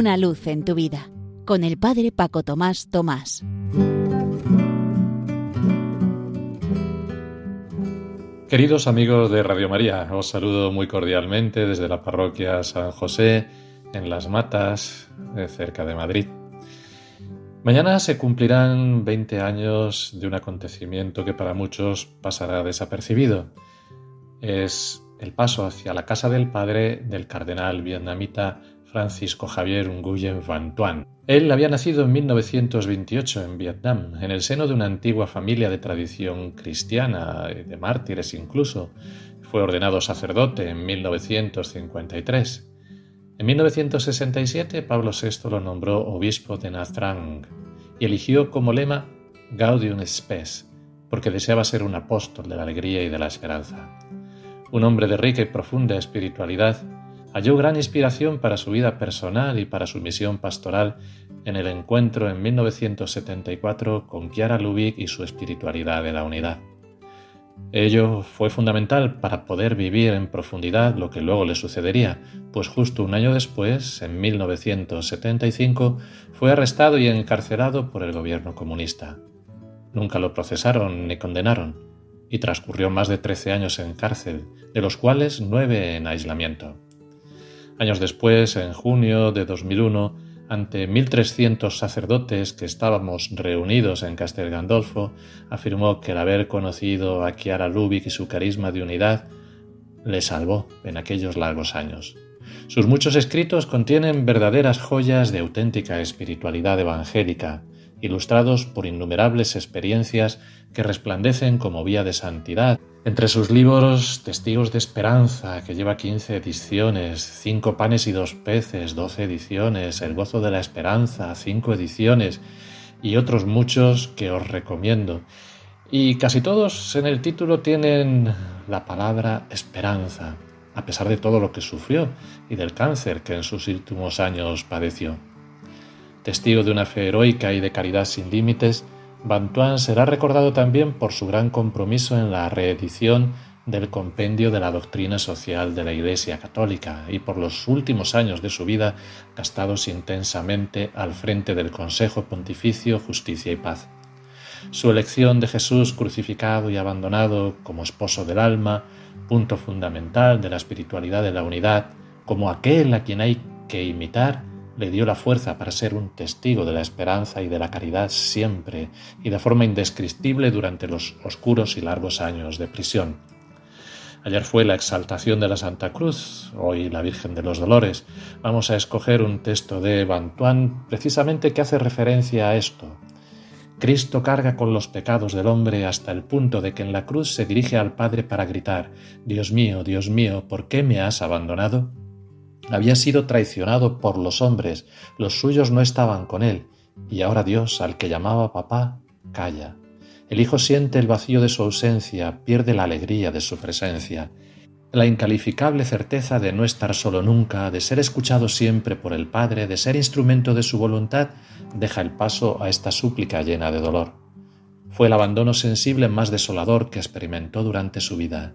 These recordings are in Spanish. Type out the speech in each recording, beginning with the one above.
Una luz en tu vida con el Padre Paco Tomás Tomás. Queridos amigos de Radio María, os saludo muy cordialmente desde la parroquia San José en Las Matas, cerca de Madrid. Mañana se cumplirán 20 años de un acontecimiento que para muchos pasará desapercibido. Es el paso hacia la casa del padre del cardenal vietnamita Francisco Javier Nguyen Van Tuan. Él había nacido en 1928 en Vietnam, en el seno de una antigua familia de tradición cristiana, de mártires incluso. Fue ordenado sacerdote en 1953. En 1967 Pablo VI lo nombró obispo de Nha Trang y eligió como lema Gaudium Spes, porque deseaba ser un apóstol de la alegría y de la esperanza. Un hombre de rica y profunda espiritualidad, halló gran inspiración para su vida personal y para su misión pastoral en el encuentro en 1974 con Chiara Lubick y su espiritualidad de la unidad. Ello fue fundamental para poder vivir en profundidad lo que luego le sucedería, pues justo un año después, en 1975, fue arrestado y encarcelado por el gobierno comunista. Nunca lo procesaron ni condenaron, y transcurrió más de 13 años en cárcel, de los cuales nueve en aislamiento. Años después, en junio de 2001, ante 1.300 sacerdotes que estábamos reunidos en Castel Gandolfo, afirmó que el haber conocido a Chiara Lubick y su carisma de unidad le salvó en aquellos largos años. Sus muchos escritos contienen verdaderas joyas de auténtica espiritualidad evangélica, ilustrados por innumerables experiencias que resplandecen como vía de santidad entre sus libros Testigos de Esperanza, que lleva 15 ediciones, Cinco panes y dos peces, 12 ediciones, El gozo de la esperanza, 5 ediciones, y otros muchos que os recomiendo. Y casi todos en el título tienen la palabra esperanza, a pesar de todo lo que sufrió y del cáncer que en sus últimos años padeció. Testigo de una fe heroica y de caridad sin límites, Bantuan será recordado también por su gran compromiso en la reedición del compendio de la doctrina social de la Iglesia Católica y por los últimos años de su vida gastados intensamente al frente del Consejo Pontificio Justicia y Paz. Su elección de Jesús crucificado y abandonado como esposo del alma, punto fundamental de la espiritualidad de la unidad, como aquel a quien hay que imitar, le dio la fuerza para ser un testigo de la esperanza y de la caridad siempre y de forma indescriptible durante los oscuros y largos años de prisión. Ayer fue la exaltación de la Santa Cruz, hoy la Virgen de los Dolores. Vamos a escoger un texto de Bantuán precisamente que hace referencia a esto. Cristo carga con los pecados del hombre hasta el punto de que en la cruz se dirige al Padre para gritar, Dios mío, Dios mío, ¿por qué me has abandonado? Había sido traicionado por los hombres, los suyos no estaban con él, y ahora Dios, al que llamaba papá, calla. El hijo siente el vacío de su ausencia, pierde la alegría de su presencia, la incalificable certeza de no estar solo nunca, de ser escuchado siempre por el Padre, de ser instrumento de su voluntad, deja el paso a esta súplica llena de dolor. Fue el abandono sensible más desolador que experimentó durante su vida.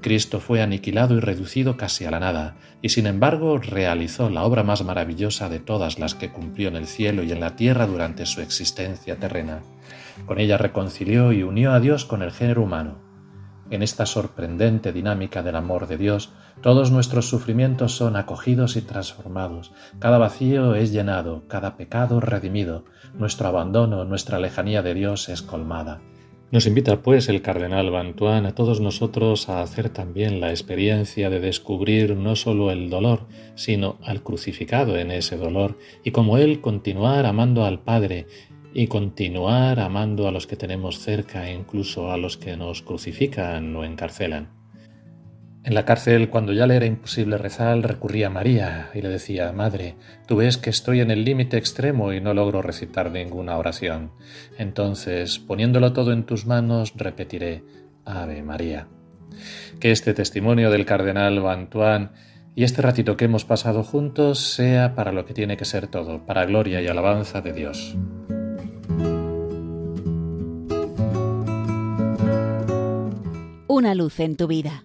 Cristo fue aniquilado y reducido casi a la nada, y sin embargo realizó la obra más maravillosa de todas las que cumplió en el cielo y en la tierra durante su existencia terrena. Con ella reconcilió y unió a Dios con el género humano. En esta sorprendente dinámica del amor de Dios, todos nuestros sufrimientos son acogidos y transformados, cada vacío es llenado, cada pecado redimido, nuestro abandono, nuestra lejanía de Dios es colmada. Nos invita pues el cardenal Bantuán a todos nosotros a hacer también la experiencia de descubrir no solo el dolor, sino al crucificado en ese dolor, y como él continuar amando al Padre y continuar amando a los que tenemos cerca incluso a los que nos crucifican o encarcelan. En la cárcel, cuando ya le era imposible rezar, recurría a María y le decía, Madre, tú ves que estoy en el límite extremo y no logro recitar ninguna oración. Entonces, poniéndolo todo en tus manos, repetiré, Ave María. Que este testimonio del cardenal Bantuán y este ratito que hemos pasado juntos sea para lo que tiene que ser todo, para gloria y alabanza de Dios. Una luz en tu vida